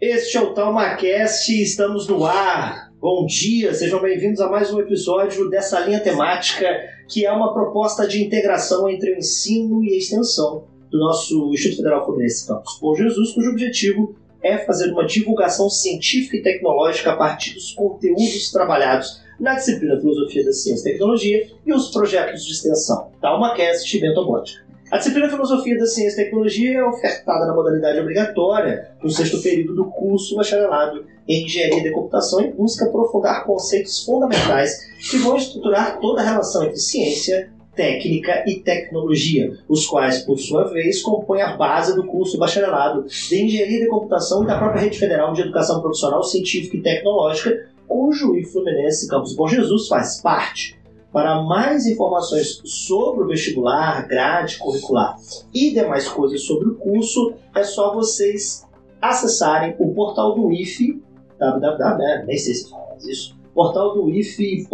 Este é o TalmaCast e estamos no ar. Bom dia, sejam bem-vindos a mais um episódio dessa linha temática que é uma proposta de integração entre o ensino e a extensão do nosso Instituto Federal Fluminense Campus Bom Jesus, cujo objetivo é fazer uma divulgação científica e tecnológica a partir dos conteúdos trabalhados na disciplina Filosofia da Ciência e Tecnologia e os projetos de extensão TalmaCast e Bentobótica. A disciplina Filosofia da Ciência e Tecnologia é ofertada na modalidade obrigatória no sexto período do curso bacharelado em Engenharia de Computação e busca aprofundar conceitos fundamentais que vão estruturar toda a relação entre ciência, técnica e tecnologia, os quais, por sua vez, compõem a base do curso bacharelado de Engenharia de Computação e da própria Rede Federal de Educação Profissional Científica e Tecnológica, cujo I Fluminense Campus Bom Jesus faz parte. Para mais informações sobre o vestibular, grade curricular e demais coisas sobre o curso, é só vocês acessarem o portal do IFE, www, nem sei se fala isso, portal do ife.edu.br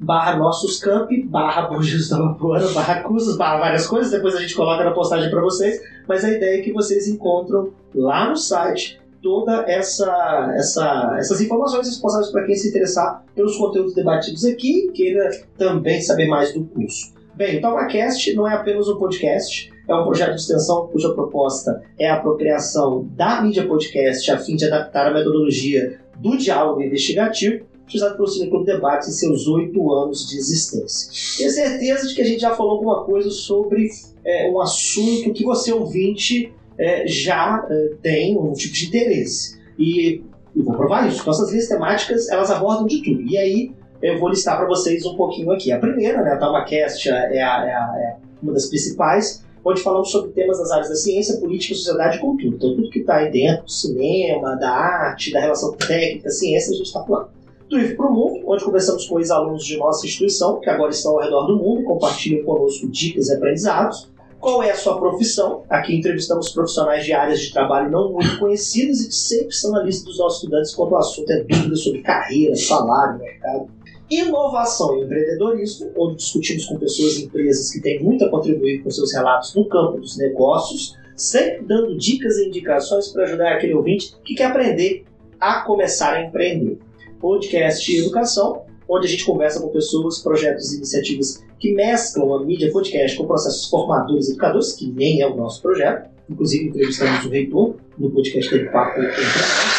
barra nossos campi, barra Jesus da Vapora, barra cursos, barra várias coisas, depois a gente coloca na postagem para vocês, mas a ideia é que vocês encontram lá no site toda essa, essa essas informações responsáveis para quem se interessar pelos conteúdos debatidos aqui e queira também saber mais do curso. Bem, o TalmaCast não é apenas um podcast, é um projeto de extensão cuja proposta é a apropriação da mídia podcast a fim de adaptar a metodologia do diálogo investigativo utilizado pelo Cineclube Debates em seus oito anos de existência. Tenho certeza de que a gente já falou alguma coisa sobre é, um assunto que você, ouvinte, é, já é, tem um tipo de interesse. E eu vou provar isso. Nossas linhas temáticas, elas abordam de tudo. E aí, eu vou listar para vocês um pouquinho aqui. A primeira, né, a TalmaCast, é, a, é, a, é uma das principais, onde falamos sobre temas das áreas da ciência, política, sociedade e cultura. Então, tudo que está aí dentro, do cinema, da arte, da relação técnica, ciência, a gente está falando do IF para o Mundo, onde conversamos com ex-alunos de nossa instituição, que agora estão ao redor do mundo e compartilham conosco dicas e aprendizados. Qual é a sua profissão? Aqui entrevistamos profissionais de áreas de trabalho não muito conhecidas e que sempre estão na lista dos nossos estudantes quando o assunto é dúvidas sobre carreira, salário, mercado. Inovação e empreendedorismo, onde discutimos com pessoas e empresas que têm muito a contribuir com seus relatos no campo dos negócios, sempre dando dicas e indicações para ajudar aquele ouvinte que quer aprender a começar a empreender podcast educação, onde a gente conversa com pessoas, projetos e iniciativas que mesclam a mídia podcast com processos formadores e educadores, que nem é o nosso projeto. Inclusive, entrevistamos o reitor no podcast dele Papo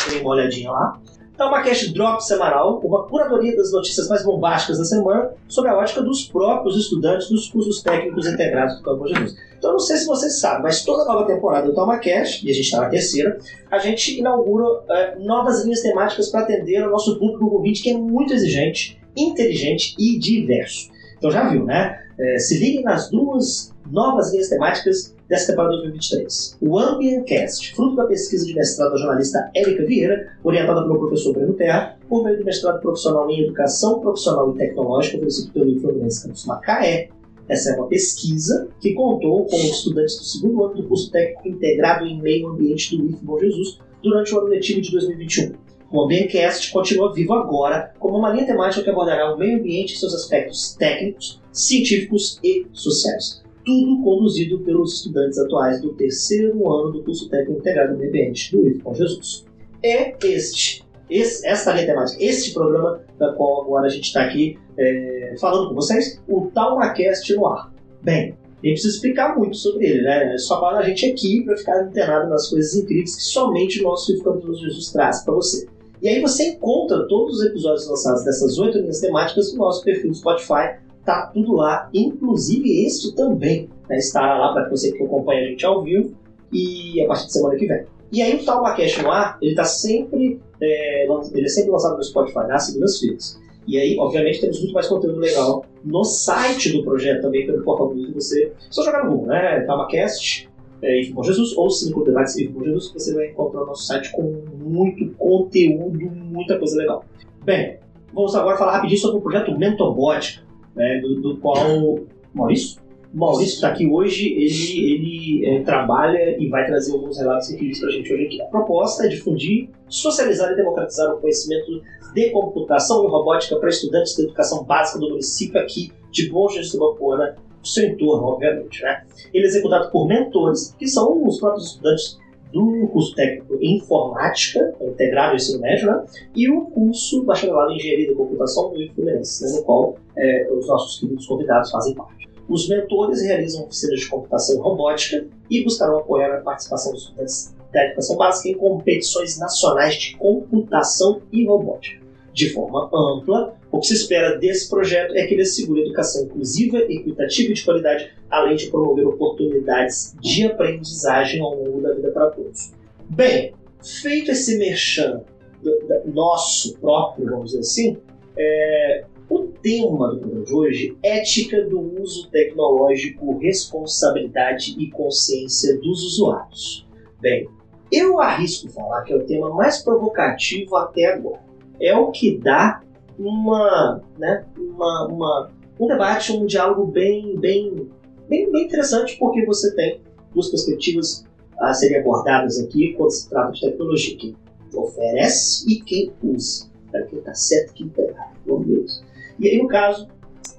tem uma olhadinha lá. Então, uma cast drop semanal, uma curadoria das notícias mais bombásticas da semana, sob a ótica dos próprios estudantes dos cursos técnicos integrados do Campo Jesus. Então, não sei se vocês sabem, mas toda nova temporada do TalmaCast, e a gente está na terceira, a gente inaugura é, novas linhas temáticas para atender o nosso público ouvinte, que é muito exigente, inteligente e diverso. Então, já viu, né? É, se liguem nas duas novas linhas temáticas dessa temporada 2023. O Ambiencast, fruto da pesquisa de mestrado da jornalista Érica Vieira, orientada pelo professor Breno Terra, por meio do mestrado profissional em Educação Profissional e Tecnológica, oferecido pelo Fluminense Campus Macaé. Essa é uma pesquisa que contou com estudantes do segundo ano do curso técnico integrado em meio ambiente do IF Bom Jesus durante o ano letivo de 2021. O Ambiencast continua vivo agora como uma linha temática que abordará o meio ambiente e seus aspectos técnicos, científicos e sociais tudo conduzido pelos estudantes atuais do terceiro ano do curso técnico integrado no meio ambiente do IF com Jesus. É este, esse, esta linha temática, este programa da qual agora a gente está aqui é, falando com vocês, o TalmaCast no ar. Bem, nem preciso explicar muito sobre ele, né? Só para a gente aqui para ficar antenado nas coisas incríveis que somente o nosso Campus Jesus traz para você. E aí você encontra todos os episódios lançados dessas oito linhas temáticas no nosso perfil do Spotify, tá tudo lá, inclusive este também né, estará lá para você que acompanha a gente ao vivo e a partir de semana que vem. E aí o Talmacast no ar, ele tá sempre, é, ele é sempre lançado no Spotify nas segundas-feiras. E aí, obviamente, temos muito mais conteúdo legal no site do projeto também, pelo portal do YouTube. Você só jogar no Google, né? Talmacast, é, Ivo Bom Jesus, ou Cinco Debates Ivo Bom Jesus, você vai encontrar o nosso site com muito conteúdo, muita coisa legal. Bem, vamos agora falar rapidinho sobre o projeto Mentobot, né, do, do qual Maurício? Maurício está aqui hoje, ele, ele é, trabalha e vai trazer alguns relatos incríveis para a gente hoje aqui. A proposta é difundir, socializar e democratizar o conhecimento de computação e robótica para estudantes da educação básica do município aqui de Bom Jesus do Bapuana, seu entorno, obviamente. Né? Ele é executado por mentores, que são os próprios estudantes do curso técnico em informática, integrado ao ensino médio, né? e o curso bacharelado em engenharia da computação do Fluminense, né? no qual é, os nossos queridos convidados fazem parte. Os mentores realizam oficinas de computação e robótica e buscarão apoiar a participação dos estudantes da educação básica em competições nacionais de computação e robótica. De forma ampla, o que se espera desse projeto é que ele assegure educação inclusiva, equitativa e de qualidade, além de promover oportunidades de aprendizagem ao longo da vida para todos. Bem, feito esse merchan do, do nosso próprio, vamos dizer assim, é, o tema do programa de hoje, ética do uso tecnológico, responsabilidade e consciência dos usuários. Bem, eu arrisco falar que é o tema mais provocativo até agora. É o que dá uma, né, uma, uma, um debate, um diálogo bem, bem, bem, bem interessante, porque você tem duas perspectivas a serem abordadas aqui quando se trata de tecnologia: quem oferece e quem usa. Para quem está certo e quem está errado. Ver isso. E aí, no caso,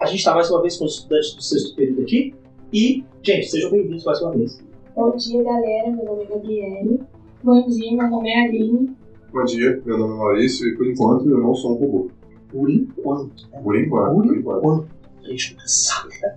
a gente está mais uma vez com os estudantes do sexto período aqui. E, gente, sejam bem-vindos mais uma vez. Bom dia, galera. Meu nome é Gabriele. Bom dia, meu nome é Aline. Bom dia, meu nome é Maurício e por enquanto eu não sou um robô. Por enquanto. Né? Por enquanto, Por por enquanto. A gente nunca sabe, né?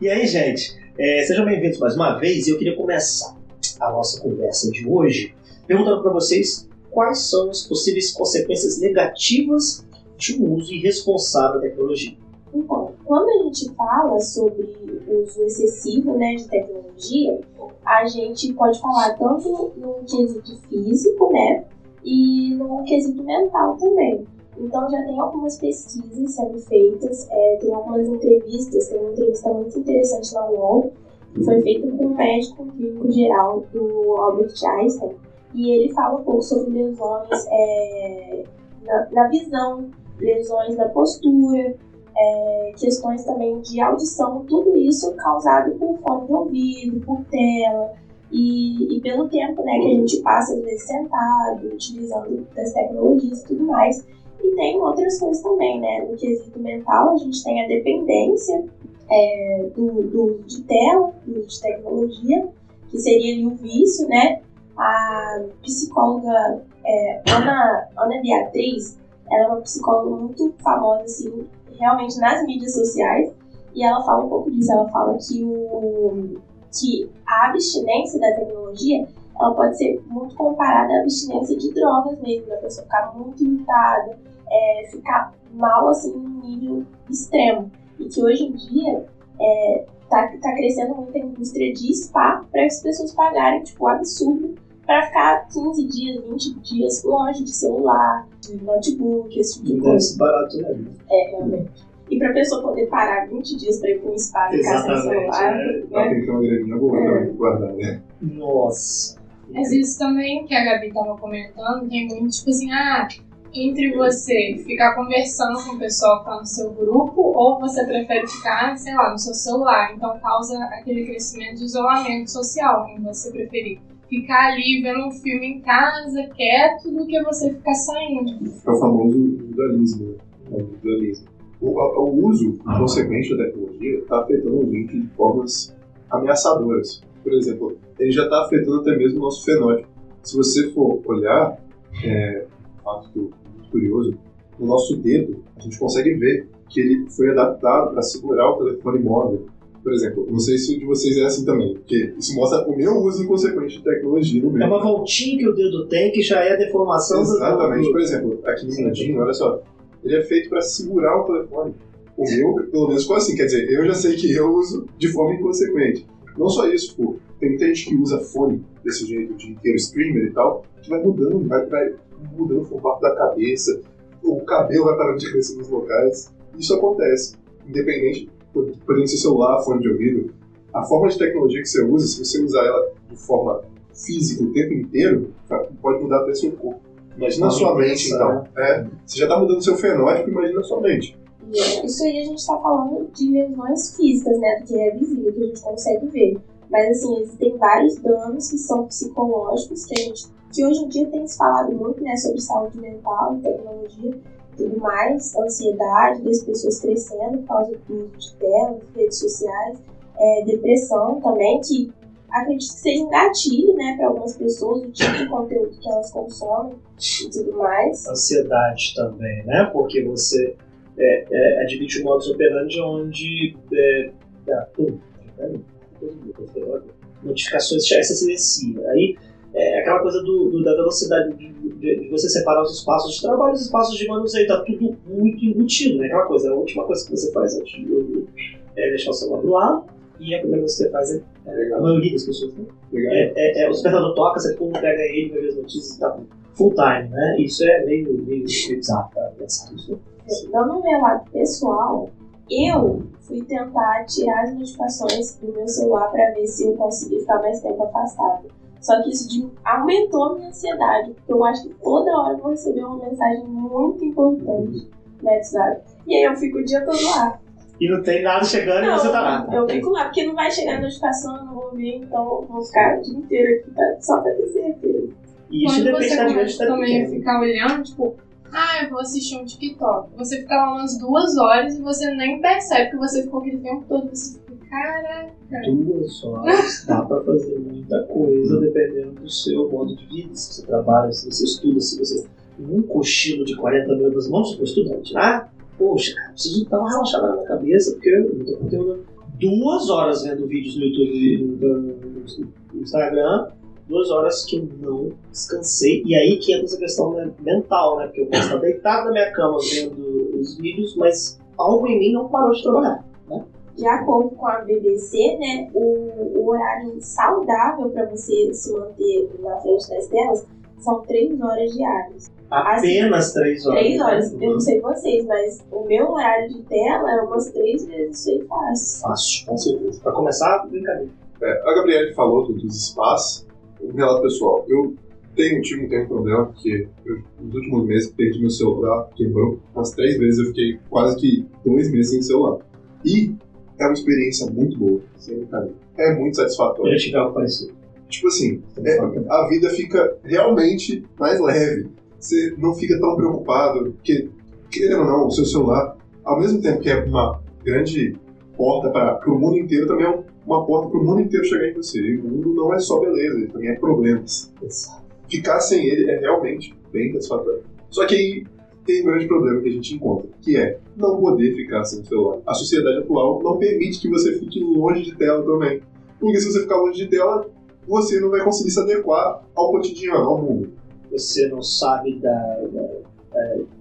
E aí, gente, é, sejam bem-vindos mais uma vez. E eu queria começar a nossa conversa de hoje perguntando para vocês quais são as possíveis consequências negativas de um uso irresponsável da tecnologia. Então, quando a gente fala sobre o uso excessivo né, de tecnologia, a gente pode falar tanto no quesito físico, né, e no quesito mental também. Então, já tem algumas pesquisas sendo feitas, é, tem algumas entrevistas, tem uma entrevista muito interessante na UOL, que foi feita com um médico clínico geral do Albert Einstein, e ele fala um pouco sobre lesões é, na, na visão, lesões na postura, é, questões também de audição, tudo isso causado por fone de ouvido, por tela e, e pelo tempo né, que a gente passa, às vezes, sentado, utilizando das tecnologias e tudo mais. E tem outras coisas também, né? No quesito mental, a gente tem a dependência é, do, do uso de tela, do uso de tecnologia, que seria o vício, né? A psicóloga é, Ana, Ana Beatriz, ela é uma psicóloga muito famosa, assim, realmente nas mídias sociais, e ela fala um pouco disso. Ela fala que, o, que a abstinência da tecnologia ela pode ser muito comparada à abstinência de drogas mesmo, da pessoa ficar muito irritada, é, ficar mal assim num nível extremo. E que hoje em dia é, tá, tá crescendo muito a indústria de spa para as pessoas pagarem tipo, um absurdo para ficar 15 dias, 20 dias longe de celular, de notebook, esse tipo de coisa. barato, né? É, realmente. E pra pessoa poder parar 20 dias pra ir pra um spa e ficar sem celular, né? Ela né? tem que ter uma graninha boa É. também, guardar, né? Nossa. Mas isso também que a Gabi tava comentando, tem muito tipo assim, ah, entre você ficar conversando com o pessoal que tá no seu grupo, ou você prefere ficar, sei lá, no seu celular. Então causa aquele crescimento de isolamento social, em você preferir ficar ali vendo um filme em casa, quieto, do que você ficar saindo. É o famoso individualismo, né? É o individualismo. O, o uso consequente da tecnologia está afetando a gente de formas ameaçadoras. Por exemplo, ele já está afetando até mesmo o nosso fenótipo. Se você for olhar, é, um fato muito curioso, no nosso dedo, a gente consegue ver que ele foi adaptado para segurar o telefone móvel. Por exemplo, não sei se o de vocês é assim também, porque isso mostra o meu uso inconsequente de tecnologia no. É uma voltinha que o dedo tem que já é a deformação do- Exatamente, do. por exemplo, aqui no Mindinho, olha só, ele é feito para segurar o telefone. O meu, pelo menos, ficou assim, quer dizer, eu já sei que eu uso de forma inconsequente. Não só isso, pô, tem muita gente que usa fone desse jeito, de inteiro streamer e tal, que vai mudando, vai, vai mudando o formato da cabeça, o cabelo vai parando de crescer nos locais. Isso acontece, independente, podendo ser celular, fone de ouvido, a forma de tecnologia que você usa, se você usar ela de forma física o tempo inteiro, pode mudar até seu corpo. Imagina a sua mente, então. É, você já está mudando seu fenótipo, imagina a sua mente. E é, isso aí a gente está falando de lesões físicas, né? Do que é visível, que a gente consegue ver. Mas assim, existem vários danos que são psicológicos, que a gente. Que hoje em dia tem se falado muito, né, sobre saúde mental e tecnologia tudo mais, ansiedade das pessoas crescendo por causa do uso de telas, redes sociais, é, depressão também, que acredito que seja um gatilho, né, para algumas pessoas, o tipo de conteúdo que elas consomem e tudo mais. Ansiedade também, né, porque você é, é, admite um modus operandi onde é, ah, pum, notificações já se silencia. Aí é aquela coisa do, do da velocidade de, de, de, você separar os espaços de trabalho e os espaços de manuseio, tá tudo muito embutido, né? Aquela coisa, a última coisa que você faz antes de dormir é deixar o celular do lado e a primeira coisa que você faz é, é a maioria das pessoas, né? É, é, é, o despertador toca, você pum, pega ele, vai ver as notícias e tá full time, né? Isso é meio, meio bizarro pra pensar isso. Dando um meu lado pessoal, eu fui tentar tirar as notificações do meu celular para ver se eu conseguia ficar mais tempo afastado. Só que isso de, aumentou a minha ansiedade, porque eu acho que toda hora eu vou receber uma mensagem muito importante no WhatsApp. E aí eu fico o dia todo lá. E não tem nada chegando não, e você tá lá. Eu fico lá, porque não vai chegar a notificação, eu não vou ver, então eu vou ficar o dia inteiro aqui pra, só pra ter certeza. E isso Quando depende você da começa também a ficar olhando, tipo, ah, eu vou assistir um TikTok. Você fica lá umas duas horas e você nem percebe que você ficou aquele tempo todo. Você caraca. Duas horas dá pra fazer muita coisa dependendo do seu modo de vida. Se você trabalha, se você estuda, se você. Um cochilo de 40 minutos, vamos supor, estudante, né? Poxa, cara, preciso dar uma relaxada na minha cabeça, porque eu tô conteúdo duas horas vendo vídeos no YouTube no Instagram duas horas que eu não descansei. E aí que entra essa questão né, mental, né? Porque eu posso estar deitado na minha cama vendo os vídeos, mas algo em mim não parou de trabalhar. Né? De acordo com a BBC, né, o, o horário saudável para você se manter na frente das telas são três horas diárias. Apenas três horas. Três horas. Eu não sei vocês, mas o meu horário de tela é umas três vezes isso aí fácil. Fácil, com certeza. Para começar, brincadeira. É, a Gabriele falou dos espaços um relato pessoal. Eu tenho, tive um tempo problema, porque eu, nos últimos meses perdi meu celular, quebrou. Umas três vezes eu fiquei quase que dois meses sem celular. E é uma experiência muito boa, sem brincadeira. É muito satisfatório. Eu tive algo parecido. Tipo assim, é, a vida fica realmente mais leve. Você não fica tão preocupado, porque, querendo ou não, o seu celular, ao mesmo tempo que é uma grande porta para o mundo inteiro, também é um uma porta para o mundo inteiro chegar em você. E o mundo não é só beleza, ele também é problemas. Ficar sem ele é realmente bem satisfatório. Só que aí tem um grande problema que a gente encontra, que é não poder ficar sem o celular. A sociedade atual não permite que você fique longe de tela também. Porque se você ficar longe de tela, você não vai conseguir se adequar ao cotidiano, ao mundo. Você não sabe da, da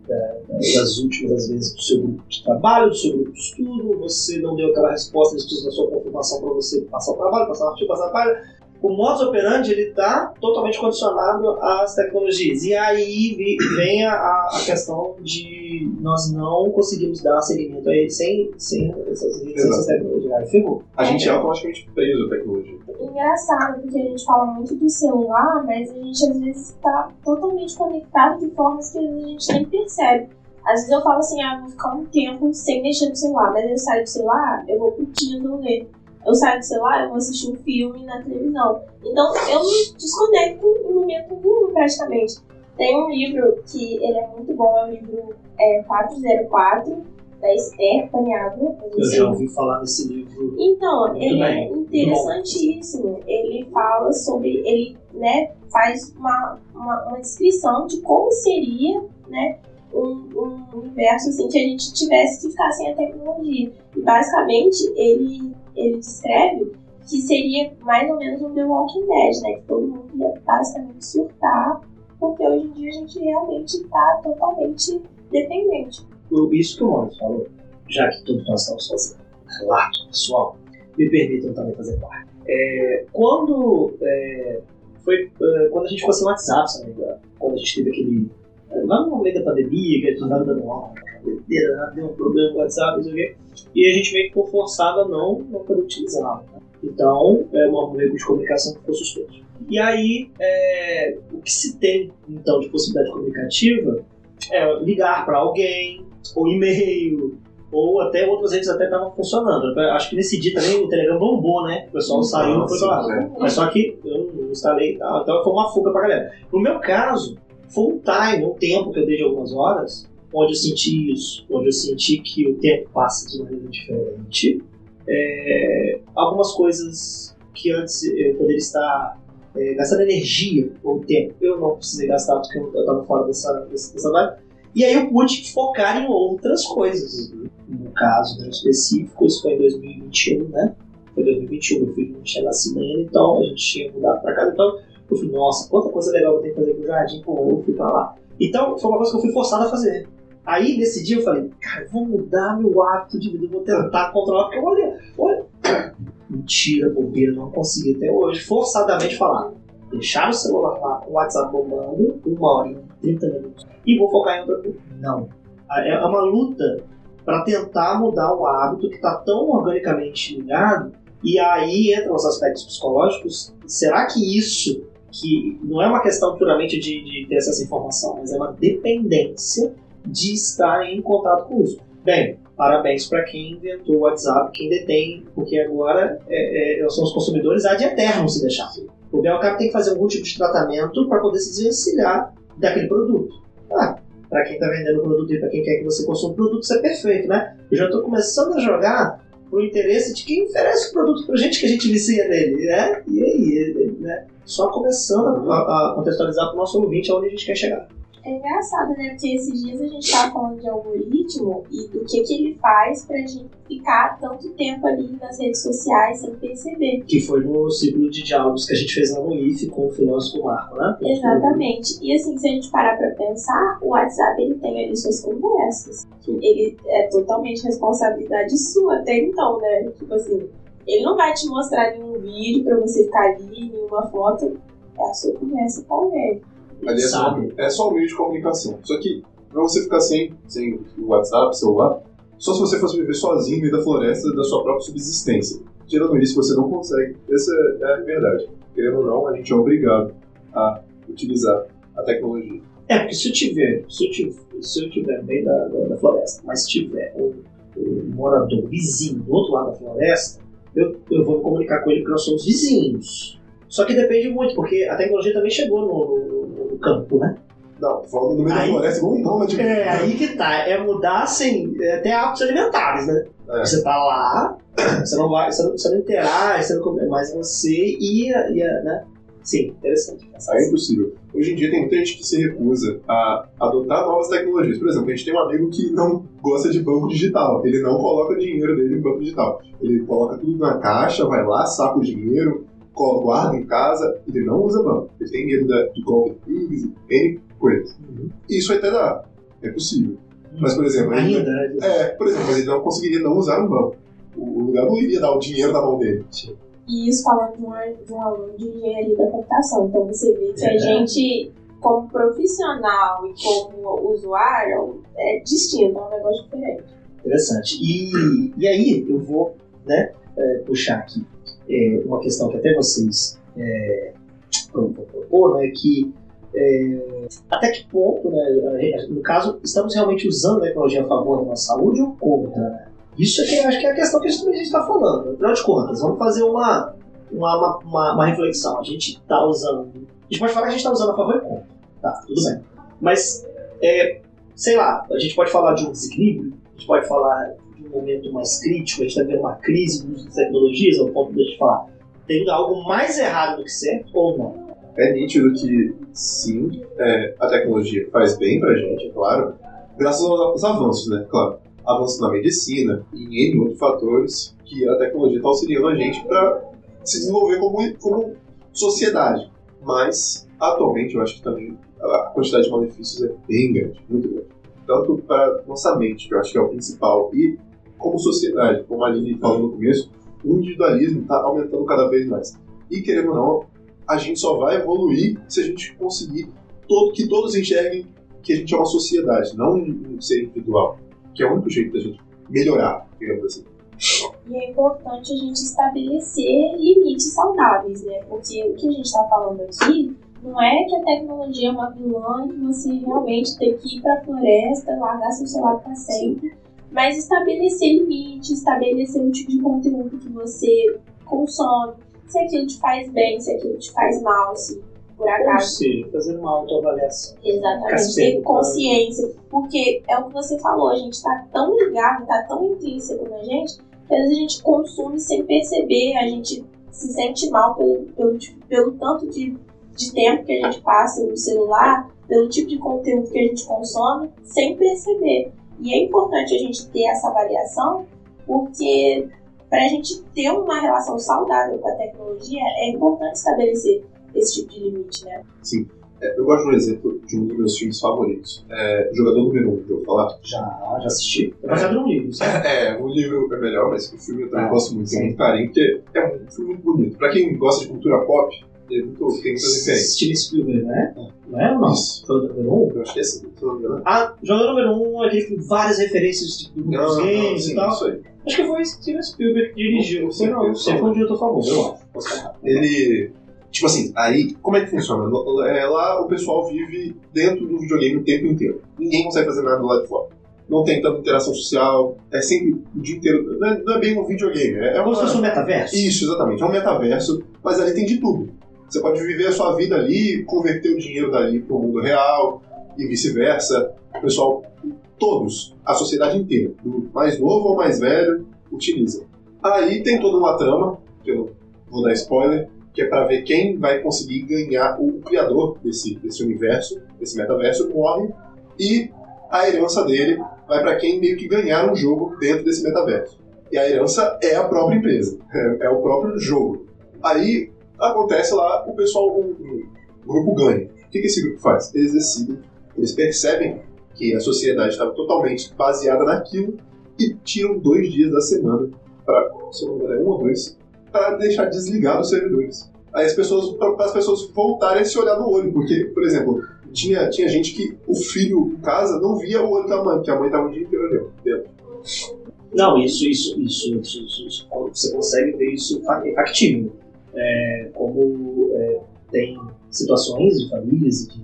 da, das últimas vezes do seu grupo de trabalho, do seu grupo de estudo, você não deu aquela resposta, eles precisam da sua confirmação para você passar o trabalho, passar o artigo, passar a página. O modus operandi ele está totalmente condicionado às tecnologias. E aí vem a, a questão de nós não conseguimos dar seguimento a ele sem, sem essas, essas tecnologias. Aí ferrou. A gente é automaticamente preso à tecnologia. Engraçado, porque a gente fala muito do celular, mas a gente às vezes está totalmente conectado de formas que a gente nem percebe. Às vezes eu falo assim, ah, vou ficar um tempo sem mexer no celular, mas eu saio do celular, eu vou curtindo ler eu saio do celular, eu vou assistir um filme na televisão. Então eu me desconecto em momento nenhum, praticamente. Tem um livro que ele é muito bom, é o livro é, 404, da Esther Paniagua. Eu já ouvi falar desse livro. Então, ele bem. é interessantíssimo. Ele fala sobre. Ele né, faz uma, uma, uma descrição de como seria né, um, um universo assim, que a gente tivesse que ficar sem a tecnologia. E basicamente ele ele descreve que seria mais ou menos um The Walking Dead, né? Que todo mundo ia basicamente surtar, porque hoje em dia a gente realmente está totalmente dependente. Isso que o Mano falou, já que todos nós estamos fazendo relato pessoal, me permitam também fazer parte. É, quando é, foi é, quando a gente ficou sem WhatsApp, se não me engano, quando a gente teve aquele. Lá no meio da pandemia, que a gente estava dando aula, deu um problema com o WhatsApp, não sei o quê. E a gente meio que forçado a não, não poder utilizá-lo. Né? Então, é um veículo de comunicação que ficou suspenso. E aí, é, o que se tem, então, de possibilidade comunicativa é ligar para alguém, ou e-mail, ou até outras redes até estavam funcionando. Acho que nesse dia também o Telegram bombou, né? O pessoal saiu e foi pra lá. sim, Mas só que eu não instalei e tal, então foi uma fuga pra galera. No meu caso, foi um time, um tempo que eu dei de algumas horas, onde eu senti isso, onde eu senti que o tempo passa de maneira diferente. É, algumas coisas que antes eu poderia estar é, gastando energia ou tempo, eu não precisei gastar porque eu estava fora dessa, dessa, dessa vibe. E aí eu pude focar em outras coisas. No caso né, específico, isso foi em 2021, né? Foi 2021, meu filho não tinha nascido ainda, então a gente tinha mudado pra casa. Então eu falei, nossa, quanta coisa legal eu tenho que fazer com o jardim, pô, eu fui pra lá. Então foi uma coisa que eu fui forçado a fazer. Aí dia eu falei, cara, eu vou mudar meu hábito de vida, vou tentar controlar, porque olha, olha. Mentira, bobeira, não consegui até hoje. Forçadamente falar. Deixar o celular lá com o WhatsApp bombando, uma hora e 30 minutos, e vou focar em outra coisa. Não. É uma luta para tentar mudar o hábito que está tão organicamente ligado, e aí entram os aspectos psicológicos. Será que isso, que não é uma questão puramente de, de ter à informação, mas é uma dependência de estar em contato com isso? Bem, parabéns para quem inventou o WhatsApp, quem detém, porque agora é, é, são os consumidores ad eterno se deixar. O Belcap tem que fazer algum tipo de tratamento para poder se desvencilhar daquele produto. Ah, para quem está vendendo o produto e para quem quer que você consuma o produto, isso é perfeito, né? Eu já estou começando a jogar pro interesse de quem oferece o produto pra gente, que a gente vicia nele, né? E aí, né? Só começando a, a contextualizar pro nosso ouvinte aonde a gente quer chegar. É engraçado, né? Porque esses dias a gente tava falando de algoritmo e do que, que ele faz pra gente ficar tanto tempo ali nas redes sociais sem perceber. Que foi no ciclo de diálogos que a gente fez lá no IF com o filósofo Marco, né? Exatamente. E assim, se a gente parar pra pensar, o WhatsApp ele tem ali suas conversas. Ele é totalmente responsabilidade sua até então, né? Tipo assim, ele não vai te mostrar nenhum vídeo pra você ficar ali, nenhuma foto. É a sua conversa com alguém. Ali é só, é só um meio de comunicação. Só que, pra você ficar sem, sem WhatsApp, celular, só se você fosse viver sozinho no meio da floresta da sua própria subsistência. Tirando isso, você não consegue. Essa é a verdade. Querendo ou não, a gente é obrigado a utilizar a tecnologia. É, porque se eu tiver, se eu tiver, se eu tiver no meio da, da, da floresta, mas se tiver um, um morador vizinho do outro lado da floresta, eu, eu vou me comunicar com ele porque nós somos vizinhos. Só que depende muito, porque a tecnologia também chegou no- no campo, né? Não, falando no meio da Aí- floresta, igual um nômade. É, aí que tá. É mudar, assim, é, até hábitos alimentares, né? É. Você tá lá, você não vai, você não, você não interage, você não come, mas você ia, ia, né? Sim, interessante. Aí é impossível. Hoje em dia tem muita gente que se recusa a adotar novas tecnologias. Por exemplo, a gente tem um amigo que não gosta de banco digital. Ele não coloca o dinheiro dele em banco digital. Ele coloca tudo na caixa, vai lá, saca o dinheiro, guarda em casa. Ele não usa banco. Ele tem medo da- de golpe de Pix, N coisas. Uhum. Isso até dá. É possível. Mas, por exemplo, ele- Ainda, né? É, por exemplo, mas ele não conseguiria não usar um banco. O lugar não iria dar o dinheiro na mão dele. E isso falando de, uma, de um aluno de engenharia da computação. Então você vê que a É. gente, como profissional e como usuário, é distinto, é um negócio diferente. Interessante. E, e aí eu vou né, é, puxar aqui é, uma questão que até vocês é, pro- pro- propor, né, que é, até que ponto, né, no caso, estamos realmente usando a tecnologia a favor da nossa saúde ou contra? né? Isso é que acho que é a questão que a gente está falando. Afinal de contas, vamos fazer uma, uma, uma, uma- reflexão. A gente está usando. A gente pode falar que a gente está usando a favor e contra. Tá, tudo bem. Mas, é, sei lá, a gente pode falar de um desequilíbrio, a gente pode falar momento mais crítico, a gente está vendo uma crise uso de tecnologias, ao ponto de a gente falar tem algo mais errado do que certo ou não. É nítido que, sim, é, a tecnologia faz bem pra gente, é claro, graças aos, avanços, né? Claro. Avanços na medicina e em outros fatores que a tecnologia está auxiliando a gente para se desenvolver como, como sociedade. Mas, atualmente, eu acho que também a quantidade de malefícios é bem grande, muito grande. Tanto para nossa mente, que eu acho que é o principal, e como sociedade, como a Aline falou no começo, o individualismo está aumentando cada vez mais. E, querendo ou não, a gente só vai evoluir se a gente conseguir todo, que todos enxerguem que a gente é uma sociedade, não um ser individual, que é o único jeito da gente melhorar, digamos assim. E é importante a gente estabelecer limites saudáveis, né? Porque o que a gente está falando aqui não é que a tecnologia é uma vilã e você realmente tem que ir para a floresta, largar seu celular para sempre, mas estabelecer limites, estabelecer o tipo de conteúdo que você consome, se aquilo te faz bem, se aquilo te faz mal, se por Ou acaso. seja, fazer uma autoavaliação. Exatamente, ter consciência. Porque é o que você falou, a gente tá tão ligado, tá tão intrínseco na gente, que às vezes a gente consome sem perceber, a gente se sente mal pelo, pelo, tipo- pelo tanto de, de tempo que a gente passa no celular, pelo tipo de conteúdo que a gente consome, sem perceber. E é importante a gente ter essa avaliação, porque para a gente ter uma relação saudável com a tecnologia, é importante estabelecer esse tipo de limite, né? Sim. É, eu gosto de um exemplo de um dos meus filmes favoritos. É, Jogador Número 1, um, já ouviu falar? Já, já assisti. É baseado num livro, certo? É, o livro é melhor, mas o filme eu também Ah, gosto muito, tenho muito carinho, porque é um filme muito bonito. Pra quem gosta de cultura pop, muito, tem muitas referências. Steven Spielberg, né? Não é ou não? Isso. Foi o número um? Eu acho que é assim, não. Ah, jogador número um, aquele com várias referências de Não, não, games e tal. Acho que foi Steven Spielberg que dirigiu. Com Foi não, você foi um diretor famoso, eu acho. Ele. Tipo assim, aí, como é que funciona? Lá- é, Lá o pessoal vive dentro do videogame o tempo inteiro. Ninguém consegue fazer nada do lado de fora. Não tem tanta interação social, é sempre o dia inteiro. Não é, não é bem um videogame, é, é É como se fosse um metaverso? Isso, exatamente. É um metaverso, mas ali tem de tudo. Você pode viver a sua vida ali, converter o dinheiro dali pro mundo real e vice-versa. O pessoal, todos, a sociedade inteira, do mais novo ao mais velho, utiliza. Aí tem toda uma trama, que eu não vou dar spoiler, que é para ver quem vai conseguir ganhar o, o criador desse, desse universo, desse metaverso, morre e a herança dele vai para quem meio que ganhar um jogo dentro desse metaverso. E a herança é a própria empresa, é, é o próprio jogo. Aí acontece lá, o pessoal, um, um grupo ganha. O que, que esse grupo faz? Eles decidem, eles percebem que a sociedade estava totalmente baseada naquilo e tiram dois dias da semana, para, se não é um ou dois, para deixar desligado os servidores. Aí as pessoas, para as pessoas voltarem a se olhar no olho, porque, por exemplo, tinha, tinha gente que o filho em casa não via o olho da mãe, porque a mãe estava o dia inteiro dentro. Não, isso, isso, isso, isso, isso, isso. Você consegue ver isso fa- factível. É, como é, tem situações de famílias de-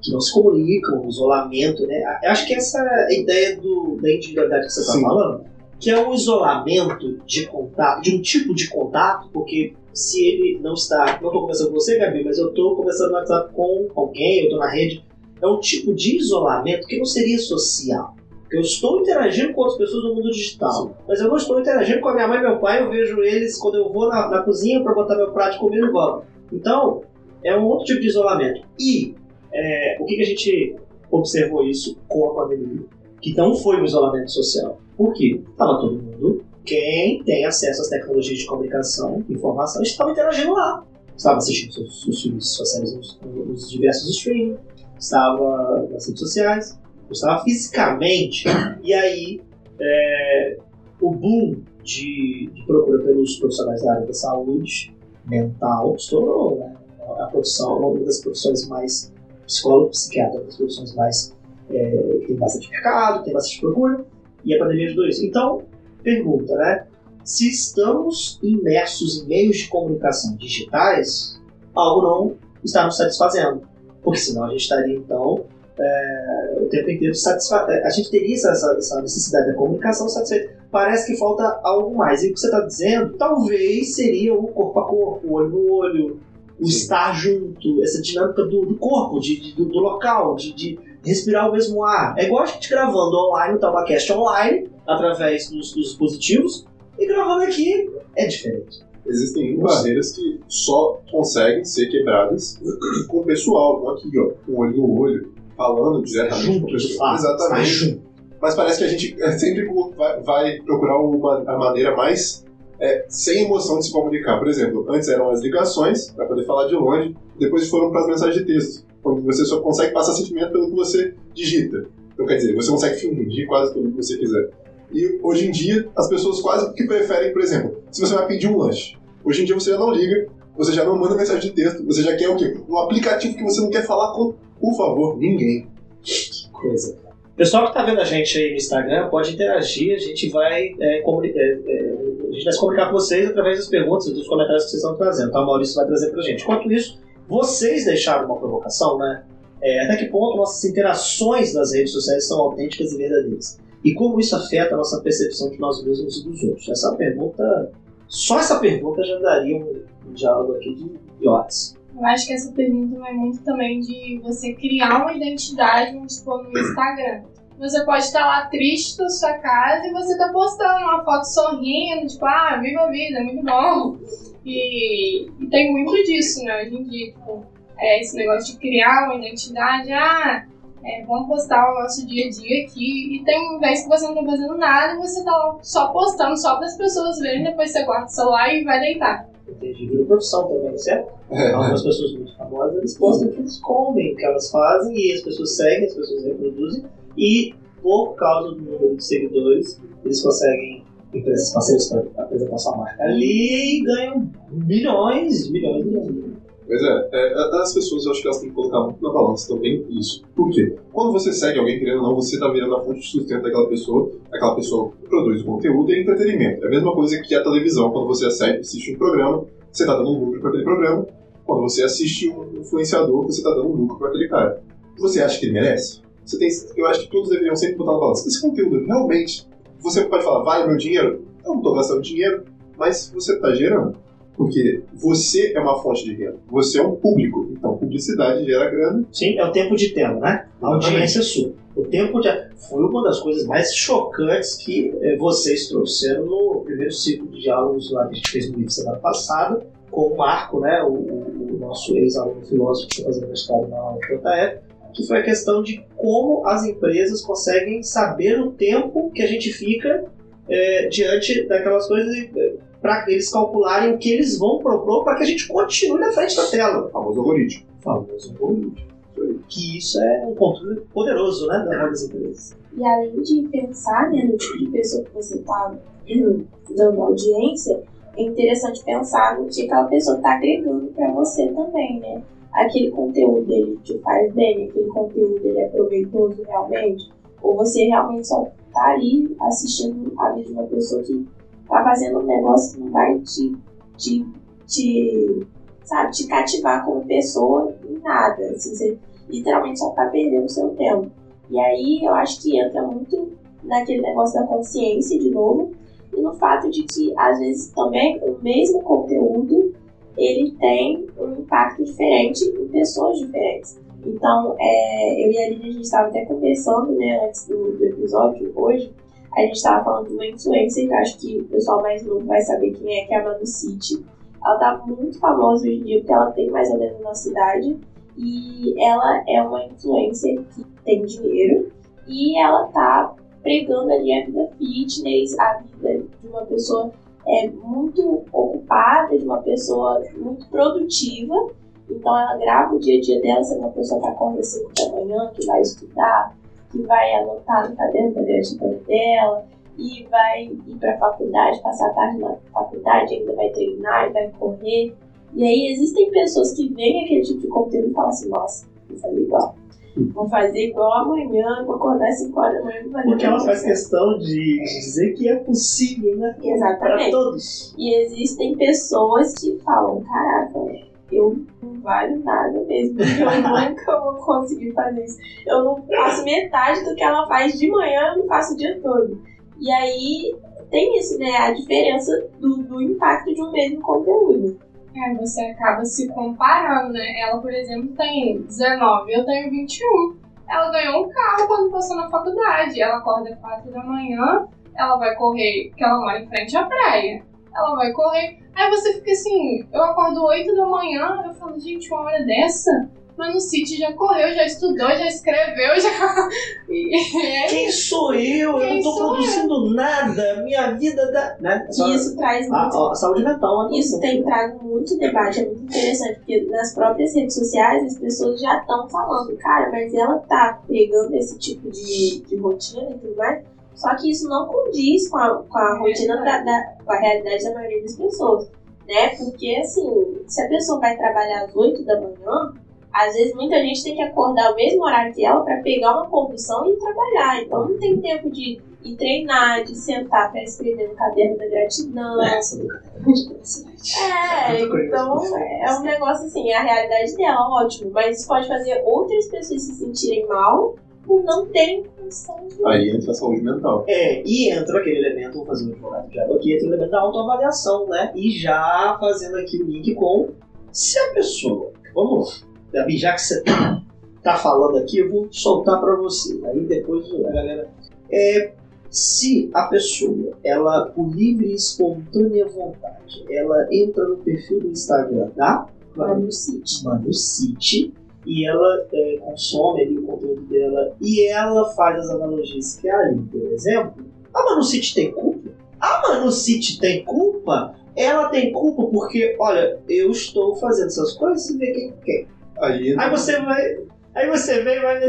que não se comunicam, o isolamento, né? Eu acho que essa é a ideia do, da individualidade que você está falando, que é um isolamento de contato, de um tipo de contato, porque se ele não está, não estou conversando com você, Gabi, mas eu estou conversando no WhatsApp com alguém, eu estou na rede, é um tipo de isolamento que não seria social. Porque eu estou interagindo com outras pessoas no mundo digital, mas eu não estou interagindo com a minha mãe e meu pai, eu vejo eles quando eu vou na, na cozinha para botar meu prato de comida e volto. Então, é um outro tipo de isolamento. E é, o que, que a gente observou isso com a pandemia? Que não foi um isolamento social. Por quê? Estava todo mundo, quem tem acesso às tecnologias de comunicação, informação, estava interagindo lá. Estava assistindo seus filmes, suas séries diversos streaming, estava nas redes sociais, estava fisicamente. E aí, é, o boom de, de procura pelos profissionais da área da saúde mental estourou, né? A profissão, uma das profissões mais psicólogo, psiquiatra, uma das profissões mais é, tem bastante mercado, tem bastante procura, e a pandemia ajudou isso. Então, pergunta, né? Se estamos imersos em meios de comunicação digitais, algo não está nos satisfazendo. Porque senão a gente estaria, então, é, o tempo inteiro satisfazendo. A gente teria essa, essa- necessidade da comunicação satisfeita. Parece que falta algo mais. E o que você está dizendo, talvez seria o corpo a corpo, o olho no olho, o Sim. estar junto, essa dinâmica do, do corpo, de, de- do, do local, de, de respirar o mesmo ar. É igual a gente gravando online, o Tabacast online, através dos, dos dispositivos, e gravando aqui é diferente. Existem barreiras que só conseguem ser quebradas com o pessoal, aqui, ó, com o olho no olho, falando diretamente com junto, de pessoal. fato, estar Exatamente. junto. Mas parece que a gente é, sempre vai, vai procurar uma, a maneira mais é, sem emoção de se comunicar. Por exemplo, antes eram as ligações, para poder falar de longe, depois foram para as mensagens de texto, onde você só consegue passar sentimento pelo que você digita. Então, quer dizer, você consegue fingir quase tudo que você quiser. E hoje em dia, as pessoas quase que preferem, por exemplo, se você vai pedir um lanche, hoje em dia você já não liga, você já não manda mensagem de texto, você já quer o quê? Um aplicativo que você não quer falar com, por favor, ninguém. Que coisa. Pessoal que está vendo a gente aí no Instagram pode interagir, a gente vai é, é, é, a gente vai se comunicar com vocês através das perguntas e dos comentários que vocês estão trazendo. Tá? O Maurício vai trazer pra gente. Enquanto isso, vocês deixaram uma provocação, né? É, até que ponto nossas interações nas redes sociais são autênticas e verdadeiras? E como isso afeta a nossa percepção de nós mesmos e dos outros? Essa pergunta. Só essa pergunta já daria um, um diálogo aqui de horas. Eu acho que essa pergunta vai muito também de você criar uma identidade, vamos supor, no Instagram. Você pode estar lá triste na sua casa e você tá postando uma foto sorrindo, tipo, ah, viva a vida, muito bom. E, e tem muito disso, né, hoje em dia, tipo, é, esse negócio de criar uma identidade, ah, é, vamos postar o nosso dia a dia aqui. E tem vez que você não tá fazendo nada você tá só postando, só para as pessoas verem, depois você guarda o celular e vai deitar. Entendi. Virou profissão também, certo? É. Algumas pessoas muito famosas, eles postam o que eles comem, o que elas fazem, e as pessoas seguem, as pessoas reproduzem, e por causa do número de seguidores, eles conseguem empresas parceiras para apresentar sua marca ali e ganham milhões, milhões, milhões. Pois é, é, as pessoas eu acho que elas têm que colocar muito na balança também isso. Por quê? Quando você segue alguém, querendo ou não, você está virando a fonte de sustento daquela pessoa, aquela pessoa produz conteúdo e entretenimento. É a mesma coisa que a televisão, quando você assiste, assiste um programa, você está dando um lucro para aquele programa. Quando você assiste um influenciador, você está dando um lucro para aquele cara. Você acha que ele merece? Você tem, eu acho que todos deveriam sempre botar na balança. Esse conteúdo realmente, você pode falar, vale meu dinheiro? Eu não estou gastando dinheiro, mas você está gerando. Porque você é uma fonte de renda. Você é um público. Então, publicidade gera grana. Sim, é o tempo de tela, né? A audiência é sua. O tempo de. Foi uma das coisas mais chocantes que eh, vocês trouxeram no primeiro ciclo de diálogos lá que a gente fez no livro semana passada, com o Marco, né? O, o- o nosso ex-aluno filósofo que fazendo mestrado na UFJF, que foi a questão de como as empresas conseguem saber o tempo que a gente fica eh, diante daquelas coisas para eles calcularem o que eles vão propor para que a gente continue na frente da tela O famoso algoritmo. famoso algoritmo. Que isso é um controle poderoso, né, das empresas. E além de pensar né, no tipo de pessoa que você está dando audiência, é interessante pensar no que aquela pessoa está agregando para você também, né? Aquele conteúdo ele te faz bem, aquele conteúdo ele é proveitoso realmente, ou você realmente só tá ali assistindo a vida de uma pessoa que tá fazendo um negócio que não vai te, te, te sabe, te cativar como pessoa em nada. Assim, você literalmente só tá perdendo seu tempo. E aí eu acho que entra muito naquele negócio da consciência de novo e no fato de que às vezes também o mesmo conteúdo ele tem um impacto diferente em pessoas diferentes. Então, é, eu e a Aline, a gente estava até conversando, né, antes do, do episódio, hoje, a gente estava falando de uma influencer, que eu acho que o pessoal mais novo vai saber quem é, que é a Manu City. Ela tá muito famosa hoje em dia, porque ela tem mais ou menos a nossa idade, e ela é uma influencer que tem dinheiro, e ela tá pregando ali a vida fitness, a vida de uma pessoa é, muito ocupada, de uma pessoa muito produtiva. Então ela grava o dia a dia dela, sendo uma pessoa que acorda às 5 da manhã, que vai estudar, que vai anotar no caderno da gratidão dela, e vai ir para a faculdade, passar a tarde na faculdade, ainda vai treinar e vai correr. E aí existem pessoas que veem aquele tipo de conteúdo e falam assim, nossa, vou fazer igual. Vou fazer igual amanhã, vou acordar às 5 horas da manhã vou fazer Porque ela igual faz questão de dizer que é possível, né? Para Exatamente. todos. E existem pessoas que falam, caraca, eu não valho nada mesmo, eu nunca vou conseguir fazer isso. Eu não faço metade do que ela faz de manhã, eu não faço o dia todo. E aí tem isso, né? A diferença do, do impacto de um mesmo conteúdo. É, você acaba se comparando, né? Ela, por exemplo, tem 19, eu tenho 21. Ela ganhou um carro quando passou na faculdade. Ela acorda 4 da manhã, ela vai correr, porque ela mora em frente à praia. Ela vai correr. Aí você fica assim, eu acordo 8 da manhã, eu falo, gente, uma hora dessa? Mas no City já correu, já estudou, já escreveu, já. É Quem sou eu? eu Quem não tô produzindo nada. Minha vida dá. Né? E isso traz a, muito a saúde mental, né? Isso tem trago muito debate, é muito interessante, porque nas próprias redes sociais as pessoas já estão falando, cara, mas ela tá pregando esse tipo de, de rotina e tudo mais, só que isso não condiz com a, com a rotina da, da- com a realidade da maioria das pessoas, né? Porque assim, se a pessoa vai trabalhar às 8 da manhã, Às vezes muita gente tem que acordar o mesmo horário que ela para pegar uma condução e ir trabalhar. Então não tem tempo de ir treinar, de sentar para escrever no caderno da gratidão. De felicidade. É, Muito então é um negócio assim, é a realidade dela, ótimo. Mas isso pode fazer outras pessoas se sentirem mal por não terem condição de. Aí entra a saúde mental. É, e entra aquele elemento, vou fazer um advogado de água aqui, entra o elemento da autoavaliação, né? E já fazendo aqui o link com se a pessoa. Vamos lá. Gabi, já que você tá, tá falando aqui, eu vou soltar pra você. Aí depois a galera. É, se a pessoa, ela, por livre e espontânea vontade, ela entra no perfil do Instagram da Manu City. Manu City e ela é, consome ali o conteúdo dela e ela faz as analogias que a Aline, por exemplo, a Manu City tem culpa? A Manu City tem culpa? Ela tem culpa porque, olha, eu estou fazendo essas coisas e vê quem quer. Aí Aí você vai. Aí você vem e vai.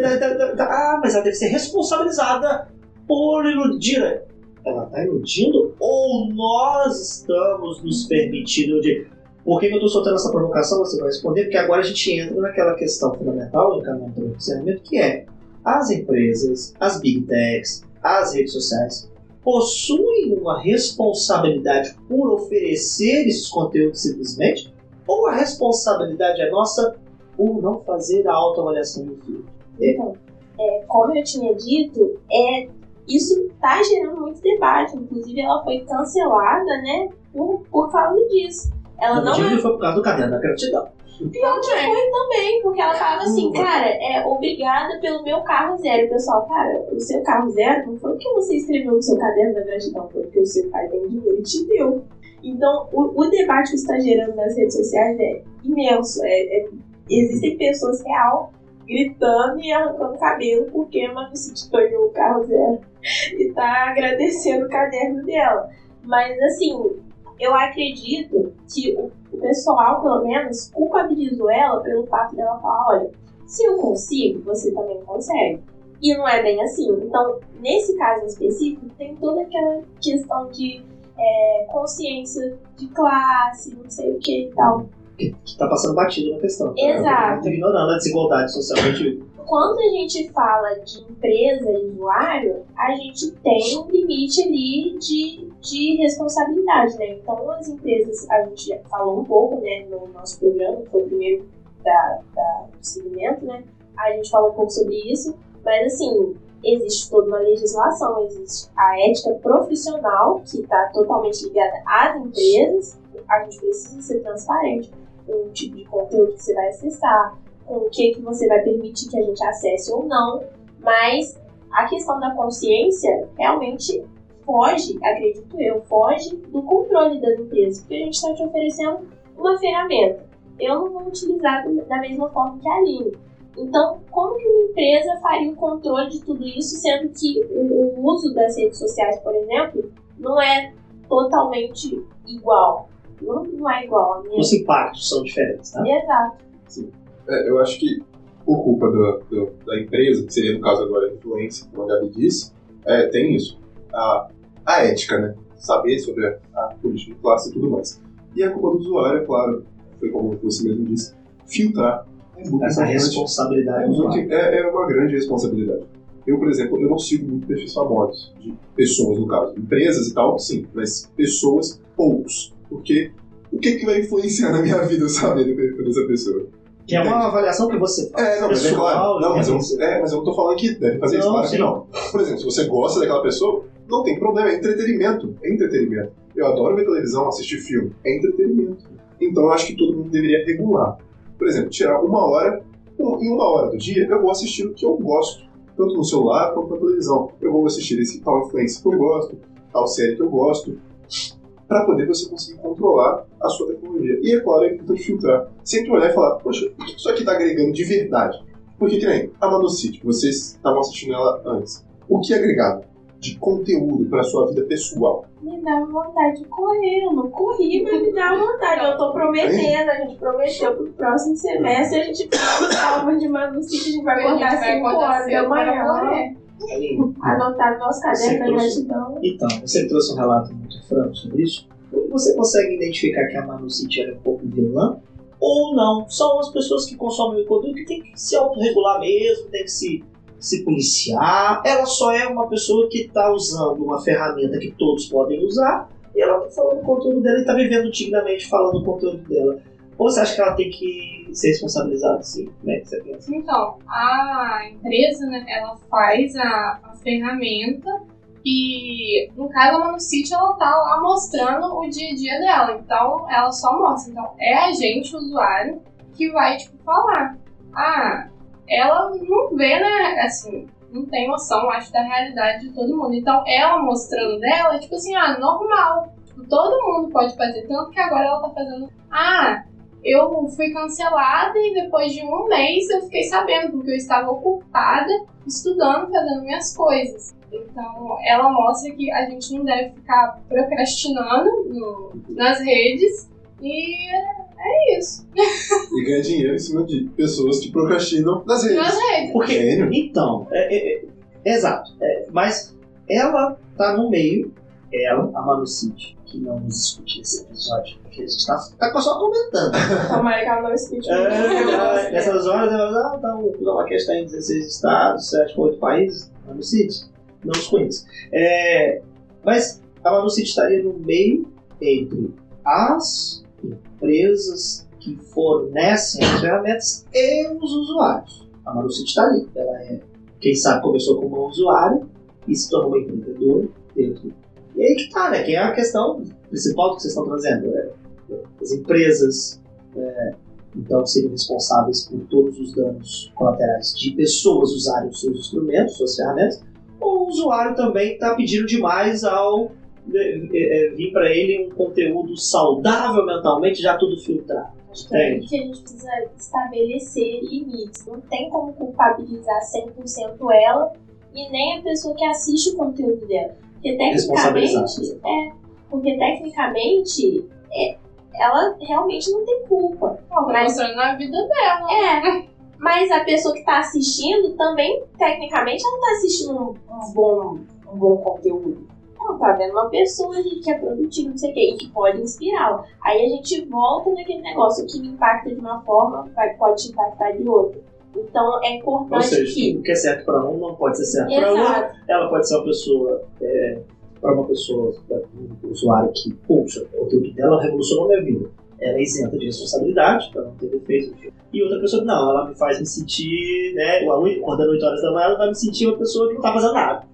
Ah, mas ela deve ser responsabilizada por iludir. Ela está iludindo ou nós estamos nos permitindo iludir? Por que, eu estou soltando essa provocação? Você vai responder, porque agora a gente entra naquela questão fundamental, encaminhando para o discernimento, que é as empresas, as big techs, as redes sociais possuem uma responsabilidade por oferecer esses conteúdos simplesmente? Ou a responsabilidade é nossa por não fazer a autoavaliação do filme? Então, é, como eu tinha dito, é, isso está gerando muito debate. Inclusive, ela foi cancelada, né, por, por causa disso. Ela não motivo é. foi por causa do caderno da gratidão. Pior que foi também, porque ela falava assim, cara, é obrigada pelo meu carro zero. O pessoal, cara, o seu carro zero não foi porque você escreveu no seu caderno da gratidão, foi porque o seu pai tem dinheiro e te deu. Então, o, o debate que está gerando nas redes sociais é imenso. É, é- existem pessoas real gritando e arrancando cabelo porque a Manu City ganhou o carro zero e tá agradecendo o caderno dela. Mas assim, eu acredito que o, pessoal, pelo menos, culpabilizou ela pelo fato dela falar, olha, se eu consigo, você também consegue. E não é bem assim. Então, nesse caso específico, tem toda aquela questão de é, consciência de classe, não sei o que e tal. Que está passando batido na questão. Exato. Tá ignorando a desigualdade socialmente. Quando a gente fala de empresa e usuário, a gente tem um limite ali de, de responsabilidade, né? Então, as empresas, a gente já falou um pouco, né, no nosso programa, que foi o primeiro da, da, do segmento, né? A gente falou um pouco sobre isso, mas assim, existe toda uma legislação, existe a ética profissional, que está totalmente ligada às empresas, a gente precisa ser transparente com o tipo de conteúdo que você vai acessar, com o que, que você vai permitir que a gente acesse ou não, mas a questão da consciência realmente foge, acredito eu, foge do controle das empresas, porque a gente está te oferecendo uma ferramenta. Eu não vou utilizar da mesma forma que a Aline. Então, como que uma empresa faria o controle de tudo isso, sendo que o, o uso das redes sociais, por exemplo, não é totalmente igual? Não, não é igual. Né? Os impactos são diferentes, tá? Exato. É, eu acho que por culpa do- do- da empresa, que seria no caso agora a influência, como a Gabi disse, é, tem isso. A, a ética, né? Saber sobre a, política de classe e tudo mais. E a culpa do usuário, é claro, foi como você mesmo disse, filtrar. É muito Essa responsabilidade É, é- é uma grande responsabilidade. Eu, por exemplo, eu não sigo muito perfis famosos, de pessoas, no caso. Empresas e tal, sim, mas pessoas, poucos. Porque o que, que vai influenciar na minha vida saber do perfil dessa pessoa? Que é uma avaliação que você faz. É, não, mas é claro. Não, mas eu, né? é, mas eu não tô falando que deve fazer isso, Não, claro sim. que não. Por exemplo, se você gosta daquela pessoa, não tem problema, é entretenimento. É entretenimento. Eu adoro ver televisão, assistir filme. É entretenimento. Então eu acho que todo mundo deveria regular. Por exemplo, tirar uma hora, em uma hora do dia, eu vou assistir o que eu gosto. Tanto no celular quanto na televisão. Eu vou assistir esse tal influência que eu gosto, tal série que eu gosto. Para poder você conseguir controlar a sua tecnologia. E é claro, é importante filtrar. Sempre olhar e falar, poxa, o que isso aqui tá agregando de verdade? Porque que nem a Manocity, vocês estavam assistindo ela antes. O que é agregado de conteúdo para sua vida pessoal? Me dá vontade de correr. Eu não corri, mas me dá vontade. Eu tô prometendo, a gente prometeu pro próximo semestre a gente calma de que a gente vai A gente acordar vai 5 acordar horas da manhã. Anotar no nosso caderno da gratidão. Então, você trouxe um relato muito franco sobre isso. Você consegue identificar que a Manu City era um pouco vilã ou não. São as pessoas que consomem o conteúdo que tem que se autorregular mesmo, tem que se, se policiar. Ela só é uma pessoa que está usando uma ferramenta que todos podem usar e ela está falando o conteúdo dela e está vivendo dignamente falando o conteúdo dela. Ou você acha que ela tem que ser responsabilizada sim? Como é que você pensa? Então, a empresa, né, ela faz a, a ferramenta e, no caso, a Manucity, ela tá lá mostrando o dia a dia dela. Então, ela só mostra. Então, é a gente, o usuário, que vai, tipo, falar. Ah, ela não vê, né, assim, não tem noção, acho, da realidade de todo mundo. Então, ela mostrando dela, tipo assim, ah, normal. Todo mundo pode fazer. Tanto que agora ela tá fazendo, ah, eu fui cancelada e depois de um mês eu fiquei sabendo, porque eu estava ocupada estudando, fazendo minhas coisas. Então, ela mostra que a gente não deve ficar procrastinando no, nas redes e é isso. E ganha dinheiro em cima de pessoas que procrastinam nas redes. Nas redes. Porque, Gênio. então, é, é, é, exato. É, mas ela tá no meio, ela, a Manu Cid, que não nos escute nesse episódio, porque a gente tá, tá só comentando. Tomara que ela não escute. É, nessas horas ela ah, tá, o Dalaquest está em 16 estados, 7 ou 8 países, Manu Cid, não os conheço. É, mas a Manu Cid estaria no meio entre as empresas que fornecem as ferramentas e os usuários. A Manu Cid está ali. Ela é, quem sabe, começou como uma usuária e se tornou uma empreendedora dentro. E aí que tá, né? Que é a questão principal que vocês estão trazendo. Né? As empresas é, então seriam responsáveis por todos os danos colaterais de pessoas usarem os seus instrumentos, suas ferramentas, ou o usuário também está pedindo demais ao é, é, vir para ele um conteúdo saudável mentalmente, já tudo filtrado. Acho que é aí que a gente precisa estabelecer limites. Não tem como culpabilizar 100% ela e nem a pessoa que assiste o conteúdo dela. Porque tecnicamente. É, porque tecnicamente é, ela realmente não tem culpa. Ela tá Mas- mostrando na vida dela. É. Mas a pessoa que está assistindo também, tecnicamente, ela não está assistindo um, um bom, um bom conteúdo. Ela tá vendo uma pessoa ali que é produtiva, não sei o quê, e que pode inspirá-la. Aí a gente volta naquele negócio, o que me impacta de uma forma vai, pode te impactar de outra. Então é Ou importante seja, que. o que é certo para um não pode ser certo para. Exato. Ela pode ser uma pessoa, é, para uma pessoa, um usuário que, poxa, o conteúdo dela revolucionou minha vida. Ela é isenta de responsabilidade, para não ter defeito. E outra pessoa, não, ela me faz me sentir, né, acordando 8 horas da manhã, ela vai me sentir uma pessoa que não tá fazendo nada.